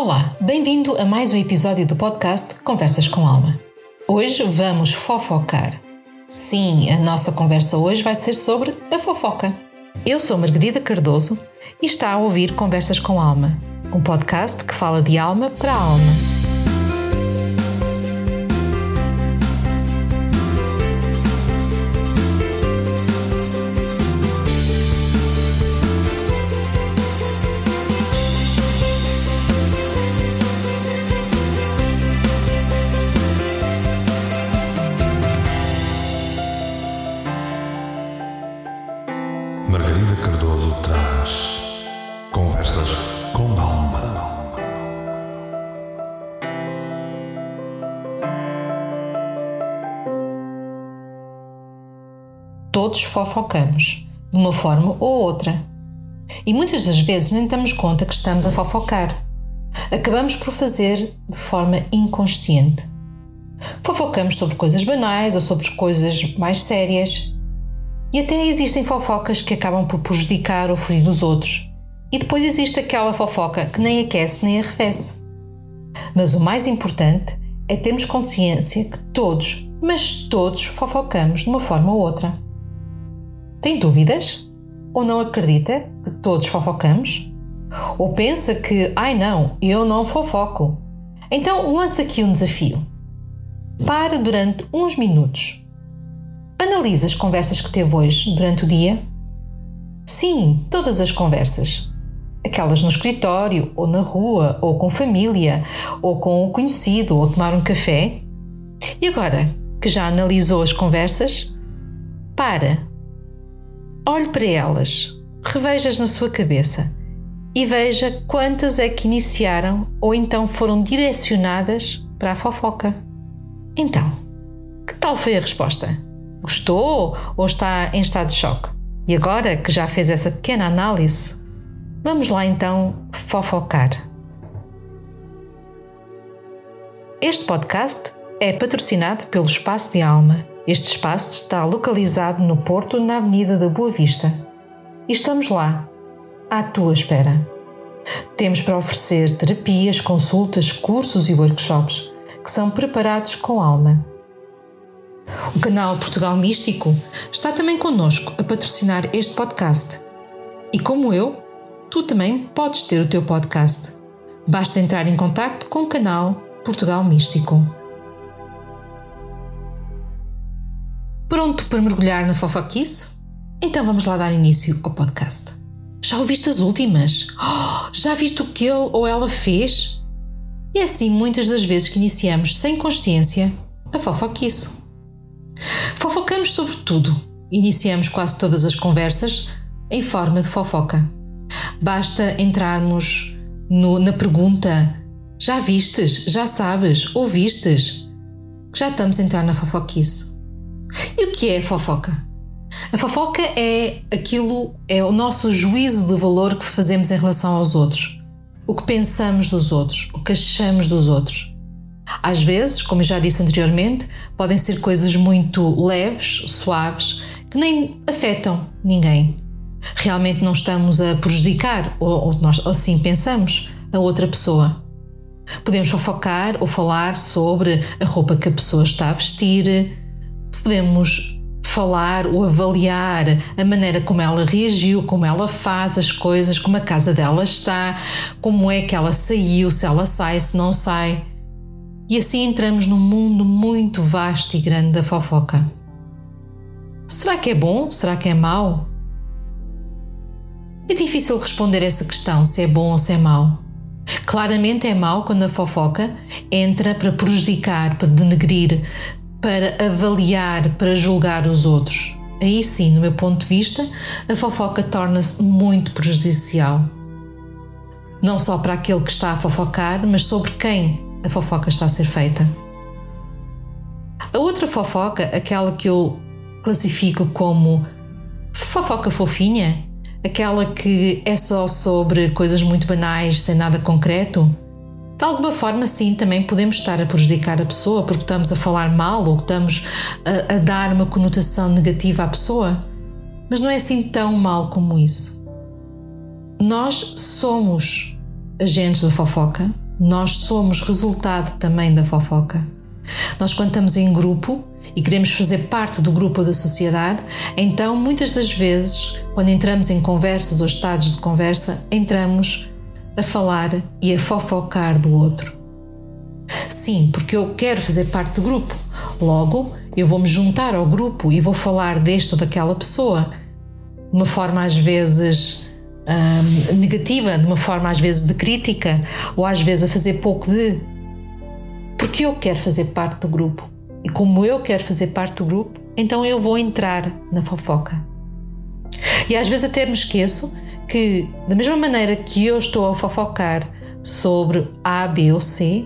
Olá, bem-vindo a mais um episódio do podcast Conversas com Alma. Hoje vamos fofocar. Sim, a nossa conversa hoje vai ser sobre a fofoca. Eu sou Margarida Cardoso e está a ouvir Conversas com Alma, um podcast que fala de alma para alma. Todos fofocamos, de uma forma ou outra. E muitas das vezes nem damos conta que estamos a fofocar. Acabamos por fazer de forma inconsciente. Fofocamos sobre coisas banais ou sobre coisas mais sérias. E até existem fofocas que acabam por prejudicar ou ferir os outros. E depois existe aquela fofoca que nem aquece nem arrefece. Mas o mais importante é termos consciência que todos, mas todos, fofocamos de uma forma ou outra. Tem dúvidas? Ou não acredita que todos fofocamos? Ou pensa que, ai não, eu não fofoco? Então lança aqui um desafio. Para durante uns minutos. Analisa as conversas que teve hoje durante o dia. Sim, todas as conversas. Aquelas no escritório, ou na rua, ou com família, ou com o conhecido, ou tomar um café. E agora que já analisou as conversas, para Olhe para elas, reveja-as na sua cabeça e veja quantas é que iniciaram ou então foram direcionadas para a fofoca. Então, que tal foi a resposta? Gostou ou está em estado de choque? E agora que já fez essa pequena análise, vamos lá então fofocar. Este podcast é patrocinado pelo Espaço de Alma este espaço está localizado no Porto, na Avenida da Boa Vista. E estamos lá, à tua espera. Temos para oferecer terapias, consultas, cursos e workshops que são preparados com alma. O canal Portugal Místico está também connosco a patrocinar este podcast. E como eu, tu também podes ter o teu podcast. Basta entrar em contato com o canal Portugal Místico. Pronto para mergulhar na fofoquice? Então vamos lá dar início ao podcast. Já ouviste as últimas? Oh, já viste o que ele ou ela fez? E é assim muitas das vezes que iniciamos sem consciência a fofoquice. Fofocamos sobre tudo. Iniciamos quase todas as conversas em forma de fofoca. Basta entrarmos no, na pergunta: já vistes? Já sabes? Ouvistes? Já estamos a entrar na fofoquice. E o que é fofoca? A fofoca é aquilo, é o nosso juízo de valor que fazemos em relação aos outros. O que pensamos dos outros, o que achamos dos outros. Às vezes, como já disse anteriormente, podem ser coisas muito leves, suaves, que nem afetam ninguém. Realmente não estamos a prejudicar, ou, ou nós assim pensamos, a outra pessoa. Podemos fofocar ou falar sobre a roupa que a pessoa está a vestir, podemos falar ou avaliar a maneira como ela reagiu, como ela faz as coisas, como a casa dela está, como é que ela saiu, se ela sai, se não sai. E assim entramos num mundo muito vasto e grande da fofoca. Será que é bom? Será que é mau? É difícil responder essa questão se é bom ou se é mau. Claramente é mau quando a fofoca entra para prejudicar, para denegrir, para avaliar, para julgar os outros. Aí sim, no meu ponto de vista, a fofoca torna-se muito prejudicial. Não só para aquele que está a fofocar, mas sobre quem a fofoca está a ser feita. A outra fofoca, aquela que eu classifico como fofoca fofinha, aquela que é só sobre coisas muito banais, sem nada concreto, de alguma forma, sim, também podemos estar a prejudicar a pessoa porque estamos a falar mal ou estamos a, a dar uma conotação negativa à pessoa. Mas não é assim tão mal como isso. Nós somos agentes da fofoca, nós somos resultado também da fofoca. Nós, quando estamos em grupo e queremos fazer parte do grupo da sociedade, então muitas das vezes, quando entramos em conversas ou estados de conversa, entramos a falar e a fofocar do outro. Sim, porque eu quero fazer parte do grupo. Logo, eu vou me juntar ao grupo e vou falar deste ou daquela pessoa de uma forma às vezes hum, negativa, de uma forma às vezes de crítica, ou às vezes a fazer pouco de. Porque eu quero fazer parte do grupo. E como eu quero fazer parte do grupo, então eu vou entrar na fofoca. E às vezes até me esqueço que, da mesma maneira que eu estou a fofocar sobre A, B ou C,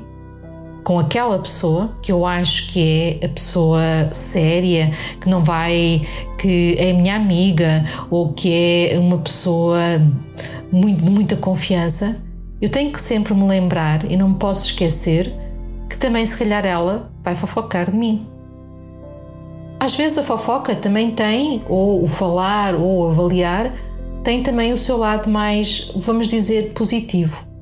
com aquela pessoa que eu acho que é a pessoa séria, que não vai, que é minha amiga ou que é uma pessoa muito, de muita confiança, eu tenho que sempre me lembrar e não me posso esquecer que também, se calhar, ela vai fofocar de mim. Às vezes a fofoca também tem, ou o falar ou avaliar, tem também o seu lado mais, vamos dizer, positivo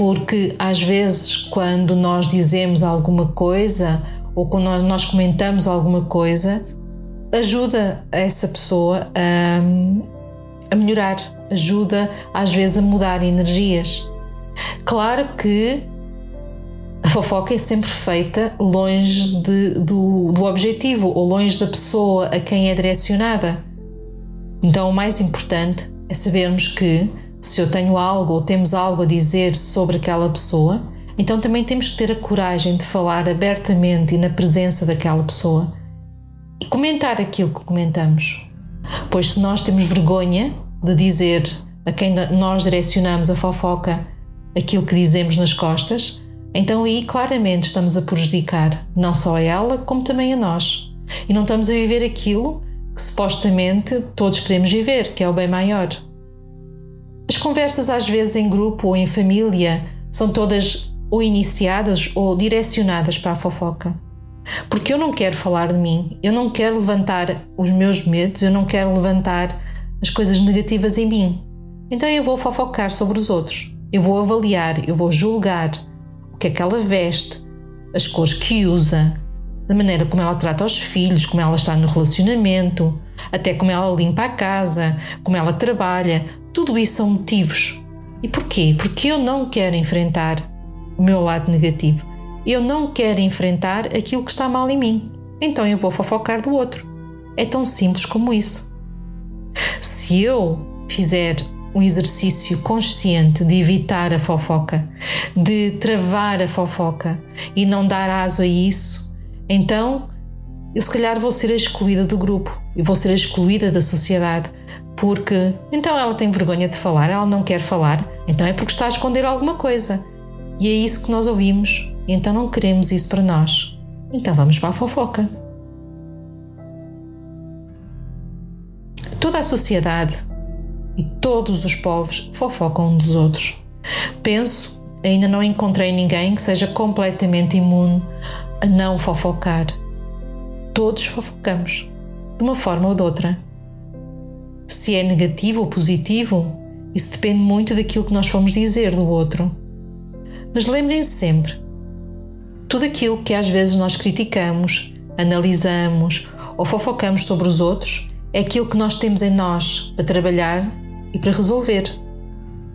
porque às vezes quando nós dizemos alguma coisa ou quando nós comentamos alguma coisa, ajuda essa pessoa a, a melhorar, ajuda às vezes a mudar energias. Claro que a fofoca é sempre feita longe de, do, do objetivo ou longe da pessoa a quem é direcionada. Então, o mais importante é sabermos que se eu tenho algo ou temos algo a dizer sobre aquela pessoa, então também temos que ter a coragem de falar abertamente e na presença daquela pessoa e comentar aquilo que comentamos. Pois se nós temos vergonha de dizer a quem nós direcionamos a fofoca aquilo que dizemos nas costas, então aí claramente estamos a prejudicar não só a ela, como também a nós. E não estamos a viver aquilo que supostamente todos queremos viver, que é o bem maior. As conversas, às vezes em grupo ou em família, são todas ou iniciadas ou direcionadas para a fofoca. Porque eu não quero falar de mim, eu não quero levantar os meus medos, eu não quero levantar as coisas negativas em mim. Então eu vou fofocar sobre os outros, eu vou avaliar, eu vou julgar o que é que ela veste, as cores que usa, da maneira como ela trata os filhos, como ela está no relacionamento, até como ela limpa a casa, como ela trabalha, tudo isso são motivos. E porquê? Porque eu não quero enfrentar o meu lado negativo. Eu não quero enfrentar aquilo que está mal em mim. Então eu vou fofocar do outro. É tão simples como isso. Se eu fizer um exercício consciente de evitar a fofoca, de travar a fofoca e não dar aso a isso, então eu se calhar vou ser excluída do grupo, eu vou ser excluída da sociedade, porque então ela tem vergonha de falar, ela não quer falar, então é porque está a esconder alguma coisa. E é isso que nós ouvimos, e então não queremos isso para nós. Então vamos para a fofoca. Toda a sociedade e todos os povos fofocam um dos outros. Penso, ainda não encontrei ninguém que seja completamente imune a não fofocar. Todos fofocamos, de uma forma ou de outra. Se é negativo ou positivo, isso depende muito daquilo que nós fomos dizer do outro. Mas lembrem-se sempre: tudo aquilo que às vezes nós criticamos, analisamos ou fofocamos sobre os outros é aquilo que nós temos em nós para trabalhar e para resolver.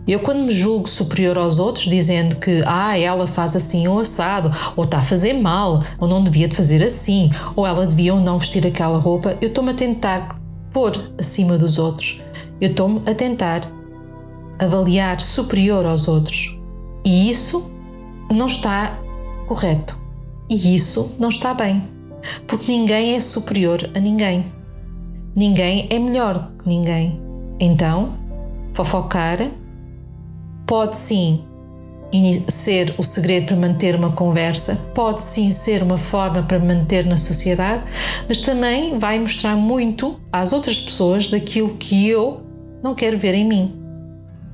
Eu, quando me julgo superior aos outros, dizendo que ah, ela faz assim ou assado, ou está a fazer mal, ou não devia de fazer assim, ou ela devia ou não vestir aquela roupa, eu estou-me a tentar pôr acima dos outros. Eu estou-me a tentar avaliar superior aos outros. E isso não está correto. E isso não está bem. Porque ninguém é superior a ninguém. Ninguém é melhor que ninguém. Então, fofocar pode sim ser o segredo para manter uma conversa, pode sim ser uma forma para manter na sociedade, mas também vai mostrar muito às outras pessoas daquilo que eu não quero ver em mim.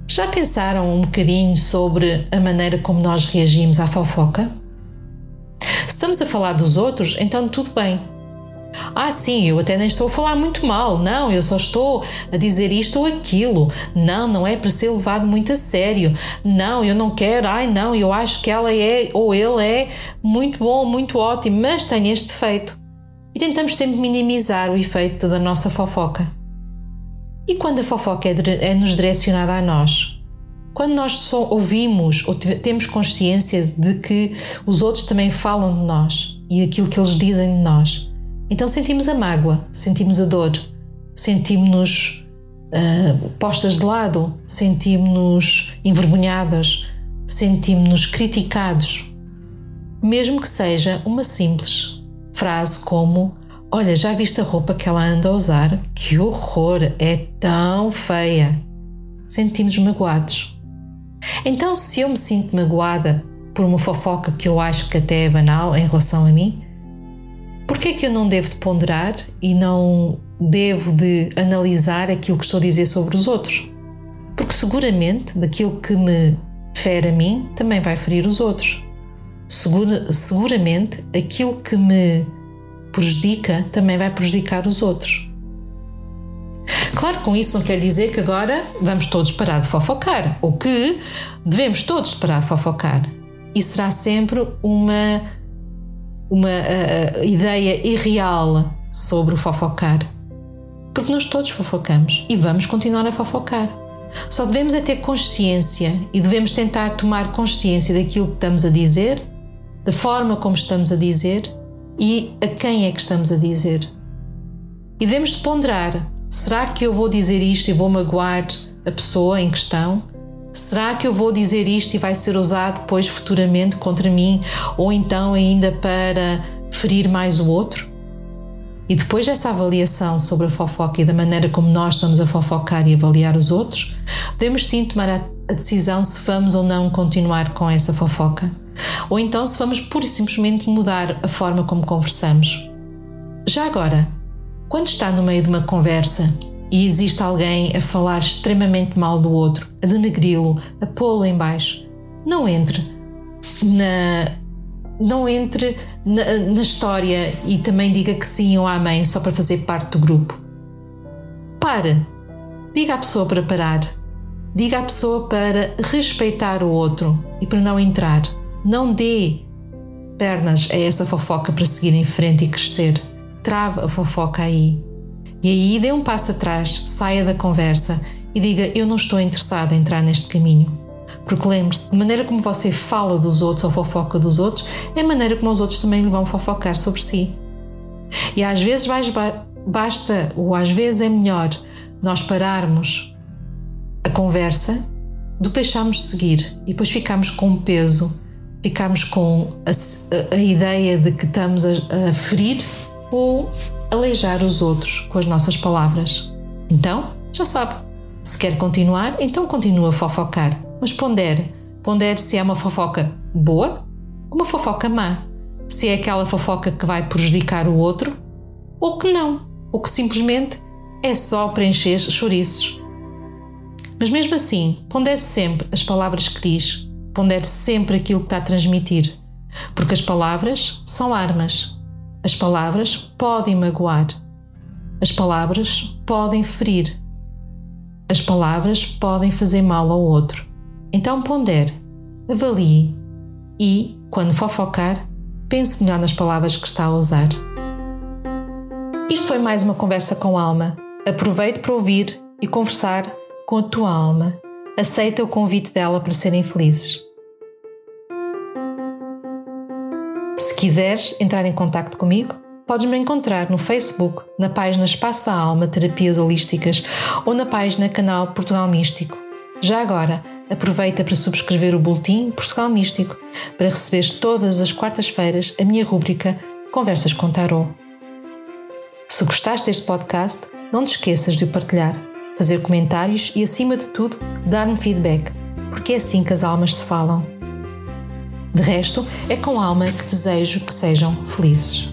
Já pensaram um bocadinho sobre a maneira como nós reagimos à fofoca? Se estamos a falar dos outros, então tudo bem. Ah, sim, eu até nem estou a falar muito mal. Não, eu só estou a dizer isto ou aquilo. Não, não é para ser levado muito a sério. Não, eu não quero. Ai, não, eu acho que ela é ou ele é muito bom, muito ótimo, mas tem este defeito. E tentamos sempre minimizar o efeito da nossa fofoca. E quando a fofoca é, é nos direcionada a nós? Quando nós só ouvimos ou temos consciência de que os outros também falam de nós e aquilo que eles dizem de nós, então sentimos a mágoa, sentimos a dor, sentimos-nos uh, postas de lado, sentimos-nos envergonhadas, sentimos-nos criticados, mesmo que seja uma simples frase como Olha, já viste a roupa que ela anda a usar? Que horror! É tão feia! Sentimos magoados. Então, se eu me sinto magoada por uma fofoca que eu acho que até é banal em relação a mim, por que é que eu não devo de ponderar e não devo de analisar aquilo que estou a dizer sobre os outros? Porque seguramente daquilo que me fere a mim também vai ferir os outros. Segura, seguramente aquilo que me prejudica também vai prejudicar os outros. Claro, com isso não quer dizer que agora vamos todos parar de fofocar, ou que devemos todos parar de fofocar. E será sempre uma, uma uh, ideia irreal sobre o fofocar. Porque nós todos fofocamos e vamos continuar a fofocar. Só devemos é ter consciência e devemos tentar tomar consciência daquilo que estamos a dizer, da forma como estamos a dizer e a quem é que estamos a dizer. E devemos ponderar Será que eu vou dizer isto e vou magoar a pessoa em questão? Será que eu vou dizer isto e vai ser usado depois futuramente contra mim ou então ainda para ferir mais o outro? E depois dessa avaliação sobre a fofoca e da maneira como nós estamos a fofocar e avaliar os outros, devemos sim tomar a decisão se vamos ou não continuar com essa fofoca. Ou então se vamos pura e simplesmente mudar a forma como conversamos. Já agora, quando está no meio de uma conversa e existe alguém a falar extremamente mal do outro, a denegri-lo, a pô-lo em baixo, não entre na não entre na, na, história e também diga que sim ou amém só para fazer parte do grupo. Pare. Diga à pessoa para parar. Diga à pessoa para respeitar o outro e para não entrar. Não dê pernas a essa fofoca para seguir em frente e crescer trava a fofoca aí. E aí dê um passo atrás, saia da conversa e diga: Eu não estou interessada em entrar neste caminho. Porque lembre-se, a maneira como você fala dos outros ou fofoca dos outros é a maneira como os outros também lhe vão fofocar sobre si. E às vezes basta, ou às vezes é melhor, nós pararmos a conversa do que deixarmos seguir e depois ficarmos com um peso, ficarmos com a, a, a ideia de que estamos a, a ferir ou aleijar os outros com as nossas palavras. Então, já sabe, se quer continuar, então continua a fofocar, mas pondere. Pondere se é uma fofoca boa ou uma fofoca má. Se é aquela fofoca que vai prejudicar o outro ou que não, ou que simplesmente é só preencher chouriços. Mas mesmo assim, pondere sempre as palavras que diz, pondere sempre aquilo que está a transmitir, porque as palavras são armas as palavras podem magoar. As palavras podem ferir. As palavras podem fazer mal ao outro. Então pondere, avalie e, quando fofocar, pense melhor nas palavras que está a usar. Isto foi mais uma conversa com alma. Aproveite para ouvir e conversar com a tua alma. Aceita o convite dela para serem felizes. Quiseres entrar em contato comigo, podes me encontrar no Facebook, na página Espaço da Alma Terapias Holísticas ou na página Canal Portugal Místico. Já agora, aproveita para subscrever o Boletim Portugal Místico para receberes todas as quartas-feiras a minha rúbrica Conversas com Tarot. Se gostaste deste podcast, não te esqueças de o partilhar, fazer comentários e, acima de tudo, dar-me feedback, porque é assim que as almas se falam. De resto, é com alma que desejo que sejam felizes.